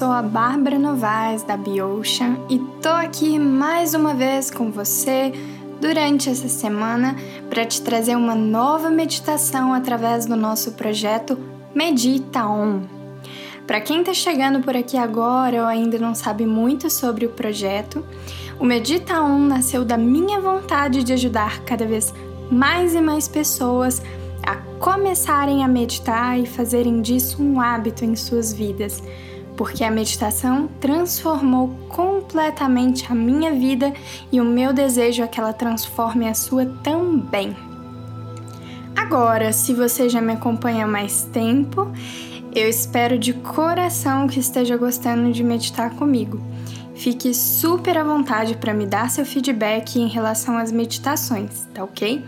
sou a Bárbara Novaes da Biocean e tô aqui mais uma vez com você durante essa semana para te trazer uma nova meditação através do nosso projeto Medita On. Para quem está chegando por aqui agora ou ainda não sabe muito sobre o projeto, o Medita On nasceu da minha vontade de ajudar cada vez mais e mais pessoas a começarem a meditar e fazerem disso um hábito em suas vidas, porque a meditação transformou completamente a minha vida e o meu desejo é que ela transforme a sua também. Agora, se você já me acompanha há mais tempo, eu espero de coração que esteja gostando de meditar comigo. Fique super à vontade para me dar seu feedback em relação às meditações, tá ok?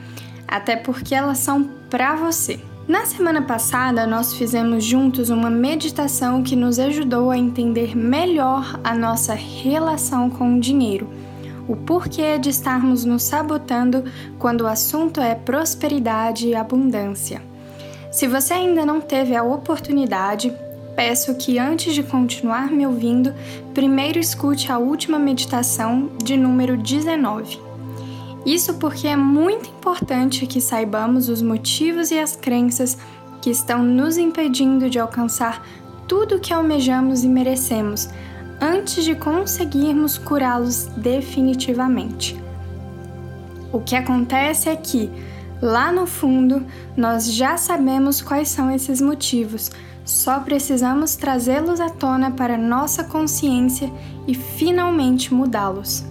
Até porque elas são para você. Na semana passada, nós fizemos juntos uma meditação que nos ajudou a entender melhor a nossa relação com o dinheiro, o porquê de estarmos nos sabotando quando o assunto é prosperidade e abundância. Se você ainda não teve a oportunidade, peço que antes de continuar me ouvindo, primeiro escute a última meditação de número 19. Isso porque é muito importante que saibamos os motivos e as crenças que estão nos impedindo de alcançar tudo o que almejamos e merecemos antes de conseguirmos curá-los definitivamente. O que acontece é que, lá no fundo, nós já sabemos quais são esses motivos, só precisamos trazê-los à tona para nossa consciência e finalmente mudá-los.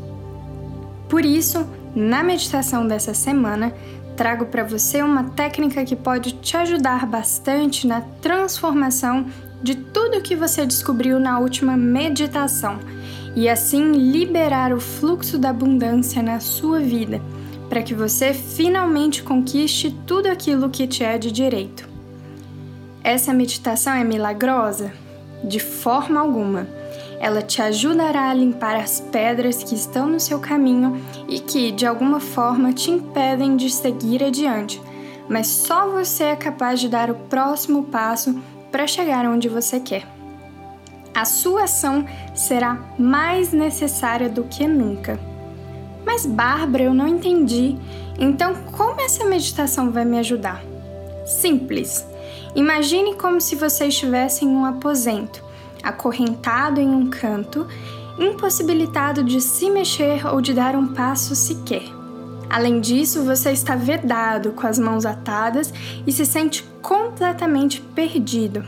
Por isso, na meditação dessa semana, trago para você uma técnica que pode te ajudar bastante na transformação de tudo que você descobriu na última meditação e assim liberar o fluxo da abundância na sua vida, para que você finalmente conquiste tudo aquilo que te é de direito. Essa meditação é milagrosa? De forma alguma ela te ajudará a limpar as pedras que estão no seu caminho e que, de alguma forma, te impedem de seguir adiante. Mas só você é capaz de dar o próximo passo para chegar onde você quer. A sua ação será mais necessária do que nunca. Mas, Bárbara, eu não entendi. Então, como essa meditação vai me ajudar? Simples. Imagine como se você estivesse em um aposento acorrentado em um canto, impossibilitado de se mexer ou de dar um passo sequer. Além disso, você está vedado, com as mãos atadas e se sente completamente perdido.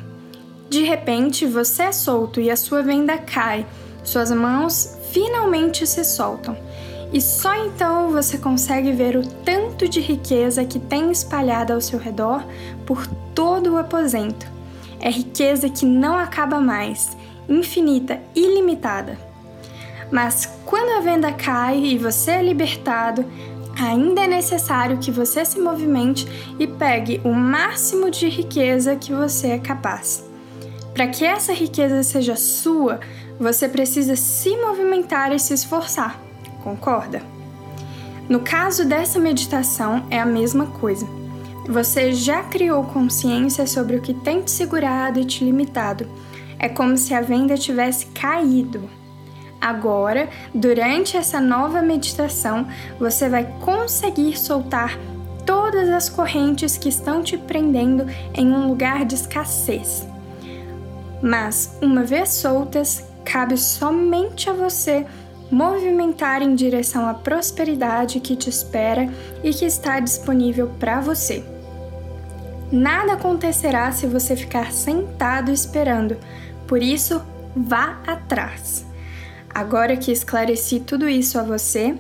De repente, você é solto e a sua venda cai, suas mãos finalmente se soltam. E só então você consegue ver o tanto de riqueza que tem espalhada ao seu redor por todo o aposento. É riqueza que não acaba mais, infinita, ilimitada. Mas quando a venda cai e você é libertado, ainda é necessário que você se movimente e pegue o máximo de riqueza que você é capaz. Para que essa riqueza seja sua, você precisa se movimentar e se esforçar, concorda? No caso dessa meditação, é a mesma coisa. Você já criou consciência sobre o que tem te segurado e te limitado. É como se a venda tivesse caído. Agora, durante essa nova meditação, você vai conseguir soltar todas as correntes que estão te prendendo em um lugar de escassez. Mas, uma vez soltas, cabe somente a você movimentar em direção à prosperidade que te espera e que está disponível para você. Nada acontecerá se você ficar sentado esperando, por isso, vá atrás. Agora que esclareci tudo isso a você,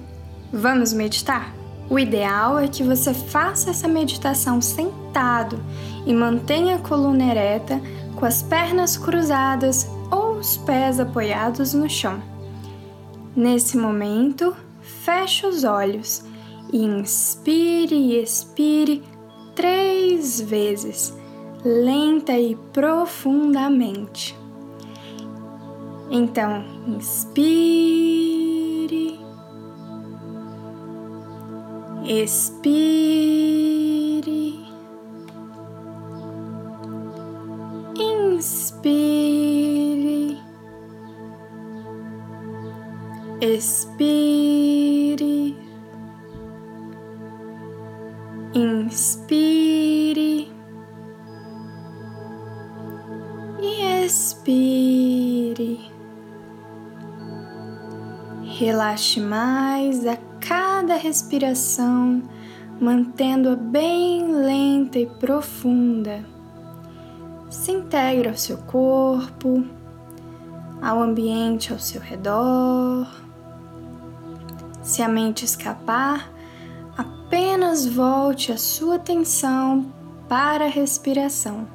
vamos meditar? O ideal é que você faça essa meditação sentado e mantenha a coluna ereta, com as pernas cruzadas ou os pés apoiados no chão. Nesse momento, feche os olhos e inspire e expire três vezes, lenta e profundamente. Então, inspire, expire, inspire. Expire, e expire. Relaxe mais a cada respiração, mantendo-a bem lenta e profunda. Se integra ao seu corpo, ao ambiente ao seu redor. Se a mente escapar, apenas volte a sua atenção para a respiração.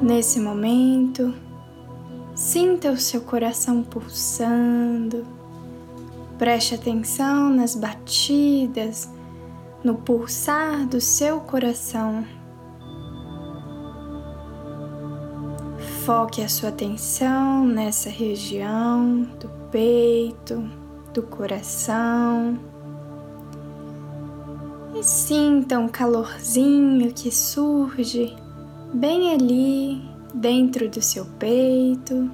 Nesse momento, sinta o seu coração pulsando, preste atenção nas batidas, no pulsar do seu coração. Foque a sua atenção nessa região do peito, do coração. E sinta um calorzinho que surge bem ali dentro do seu peito.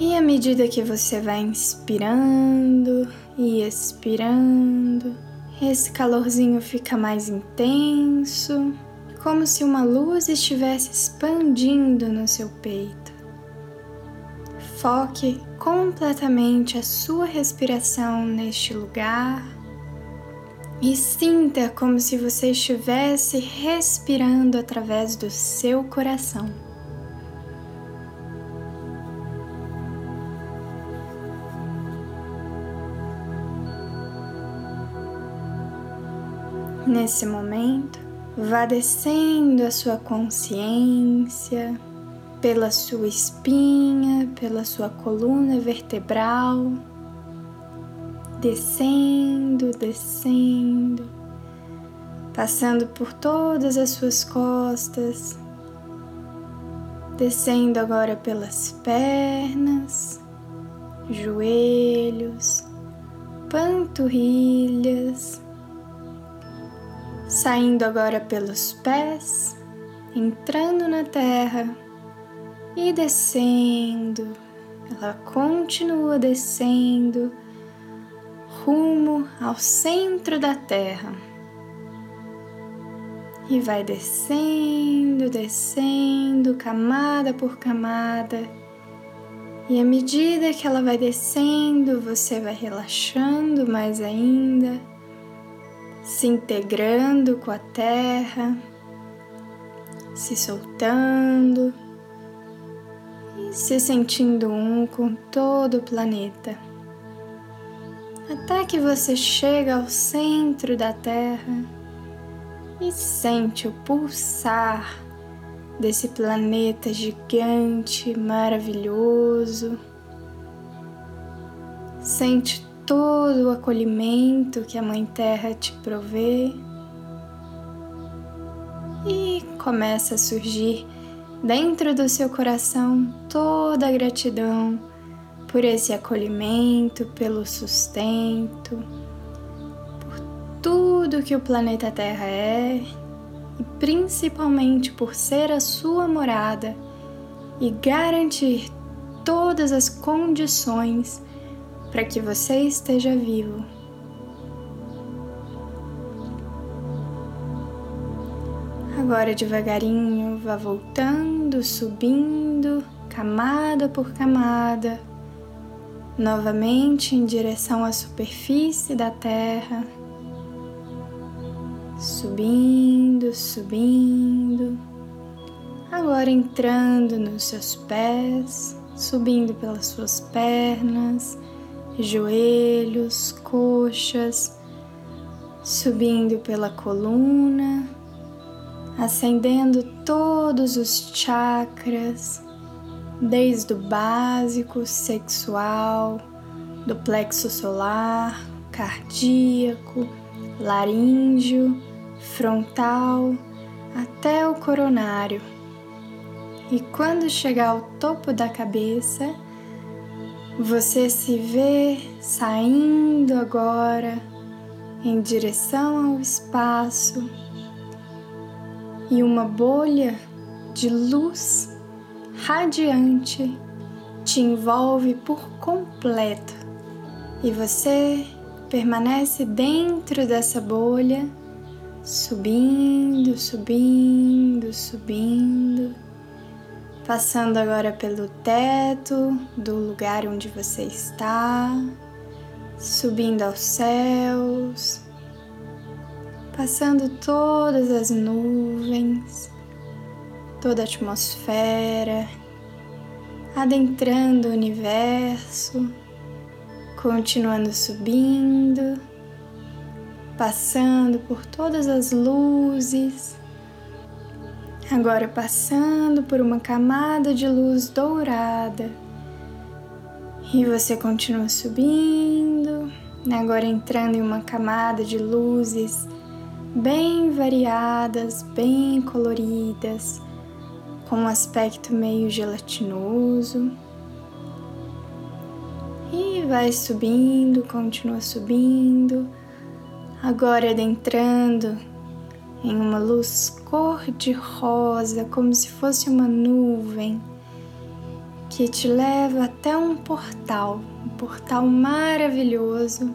E à medida que você vai inspirando e expirando, esse calorzinho fica mais intenso, como se uma luz estivesse expandindo no seu peito. Foque completamente a sua respiração neste lugar e sinta como se você estivesse respirando através do seu coração. Nesse momento, vá descendo a sua consciência pela sua espinha, pela sua coluna vertebral descendo, descendo, passando por todas as suas costas, descendo agora pelas pernas, joelhos, panturrilhas, saindo agora pelos pés, entrando na terra e descendo. Ela continua descendo rumo ao centro da Terra. E vai descendo, descendo, camada por camada. E à medida que ela vai descendo, você vai relaxando mais ainda, se integrando com a Terra, se soltando e se sentindo um com todo o planeta até que você chega ao centro da Terra e sente o pulsar desse planeta gigante, maravilhoso. Sente todo o acolhimento que a Mãe Terra te provê e começa a surgir dentro do seu coração toda a gratidão por esse acolhimento, pelo sustento, por tudo que o planeta Terra é e principalmente por ser a sua morada e garantir todas as condições para que você esteja vivo. Agora devagarinho vá voltando, subindo, camada por camada, novamente em direção à superfície da Terra, subindo, subindo, agora entrando nos seus pés, subindo pelas suas pernas, joelhos, coxas, subindo pela coluna, acendendo todos os chakras desde o básico, sexual, do plexo solar, cardíaco, laríngeo, frontal, até o coronário. E quando chegar ao topo da cabeça, você se vê saindo agora em direção ao espaço e uma bolha de luz radiante te envolve por completo. E você permanece dentro dessa bolha, subindo, subindo, subindo, passando agora pelo teto do lugar onde você está, subindo aos céus, passando todas as nuvens, toda a atmosfera, adentrando o universo continuando subindo, passando por todas as luzes, agora passando por uma camada de luz dourada. E você continua subindo, agora entrando em uma camada de luzes bem variadas, bem coloridas, com um aspecto meio gelatinoso. E vai subindo, continua subindo, agora adentrando em uma luz cor-de-rosa, como se fosse uma nuvem que te leva até um portal, um portal maravilhoso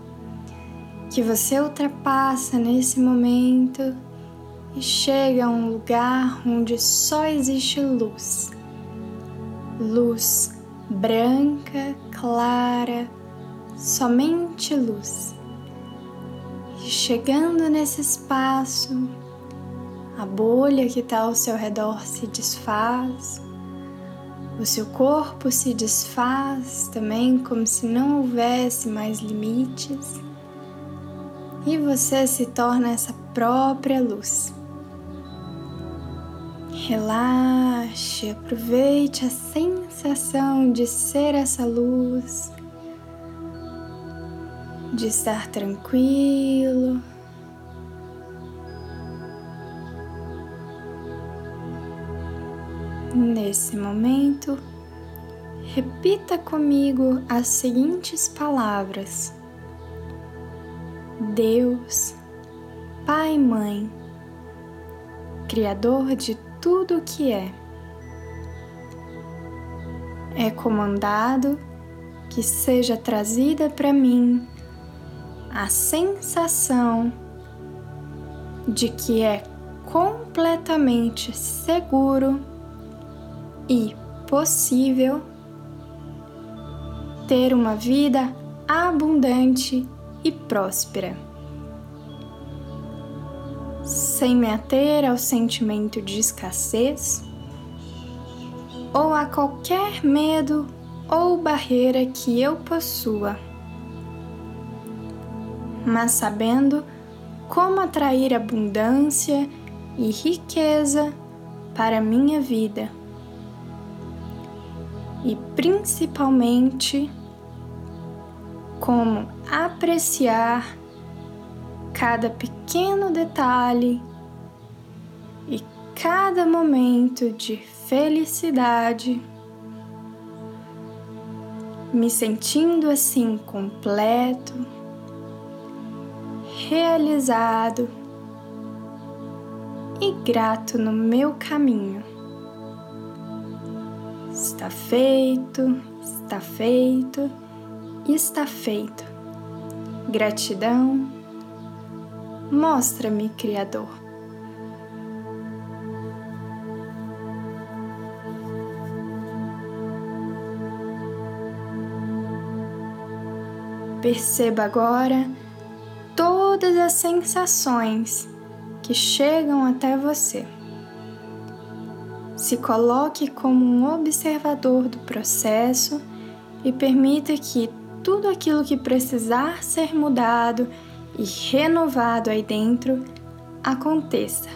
que você ultrapassa nesse momento e chega a um lugar onde só existe luz. Luz branca, clara, somente luz. E chegando nesse espaço, a bolha que está ao seu redor se desfaz, o seu corpo se desfaz também, como se não houvesse mais limites, e você se torna essa própria luz. Relaxe, aproveite a sensação de ser essa luz, de estar tranquilo. Nesse momento, repita comigo as seguintes palavras: Deus, Pai e Mãe, Criador de tudo o que é. É comandado que seja trazida para mim a sensação de que é completamente seguro e possível ter uma vida abundante e próspera sem me ater ao sentimento de escassez ou a qualquer medo ou barreira que eu possua, mas sabendo como atrair abundância e riqueza para minha vida e principalmente como apreciar cada pequeno detalhe e cada momento de felicidade, me sentindo assim completo, realizado e grato no meu caminho. Está feito, está feito, está feito. Gratidão Mostra-me, Criador. Perceba agora todas as sensações que chegam até você. Se coloque como um observador do processo e permita que tudo aquilo que precisar ser mudado e renovado aí dentro aconteça.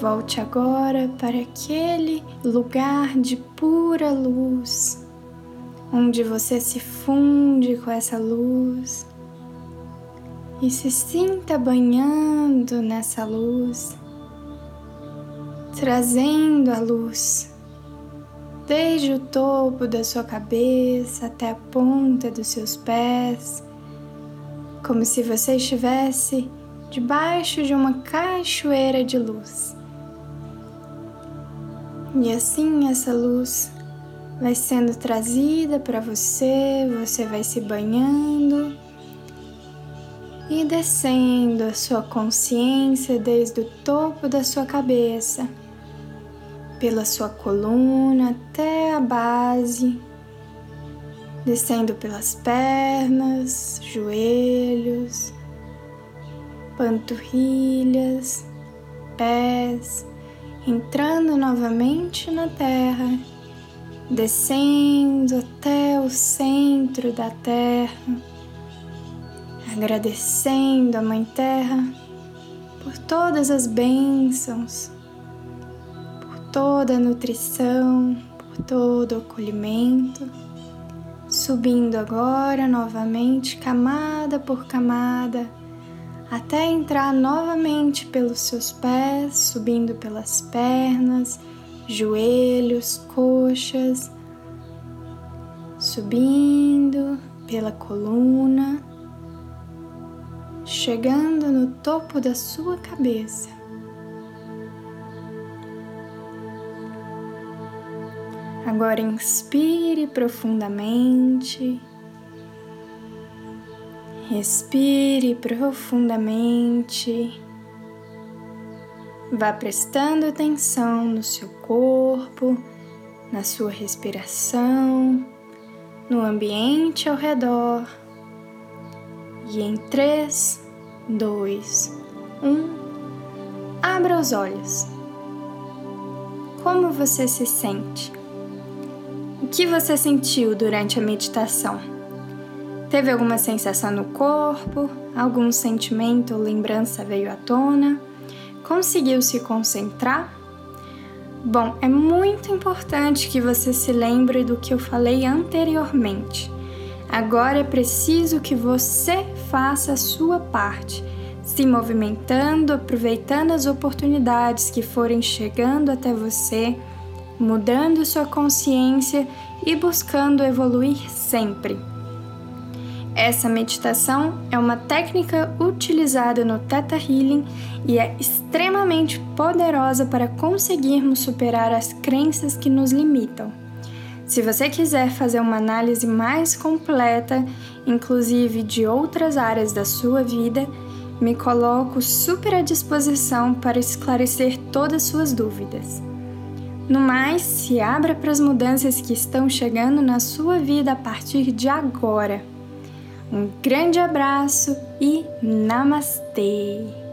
Volte agora para aquele lugar de pura luz onde você se funde com essa luz e se sinta banhando nessa luz, trazendo a luz desde o topo da sua cabeça até a ponta dos seus pés, como se você estivesse debaixo de uma cachoeira de luz. E assim essa luz vai sendo trazida para você, você vai se banhando e descendo a sua consciência desde o topo da sua cabeça, pela sua coluna até a base, descendo pelas pernas, joelhos, panturrilhas, pés, entrando novamente na terra, descendo até o centro da terra agradecendo a Mãe Terra por todas as bênçãos, por toda a nutrição, por todo o acolhimento, subindo agora novamente camada por camada até entrar novamente pelos seus pés, subindo pelas pernas, joelhos, coxas, subindo pela coluna chegando no topo da sua cabeça. Agora inspire profundamente. Respire profundamente. Vá prestando atenção no seu corpo, na sua respiração, no ambiente ao redor. E em três, dois, um, abra os olhos. Como você se sente? O que você sentiu durante a meditação? Teve alguma sensação no corpo? Algum sentimento ou lembrança veio à tona? Conseguiu se concentrar? Bom, é muito importante que você se lembre do que eu falei anteriormente. Agora é preciso que você faça a sua parte, se movimentando, aproveitando as oportunidades que forem chegando até você, mudando sua consciência e buscando evoluir sempre. Essa meditação é uma técnica utilizada no Theta Healing e é extremamente poderosa para conseguirmos superar as crenças que nos limitam. Se você quiser fazer uma análise mais completa, inclusive de outras áreas da sua vida, me coloco super à disposição para esclarecer todas suas dúvidas. No mais, se abra para as mudanças que estão chegando na sua vida a partir de agora. Um grande abraço e namastê!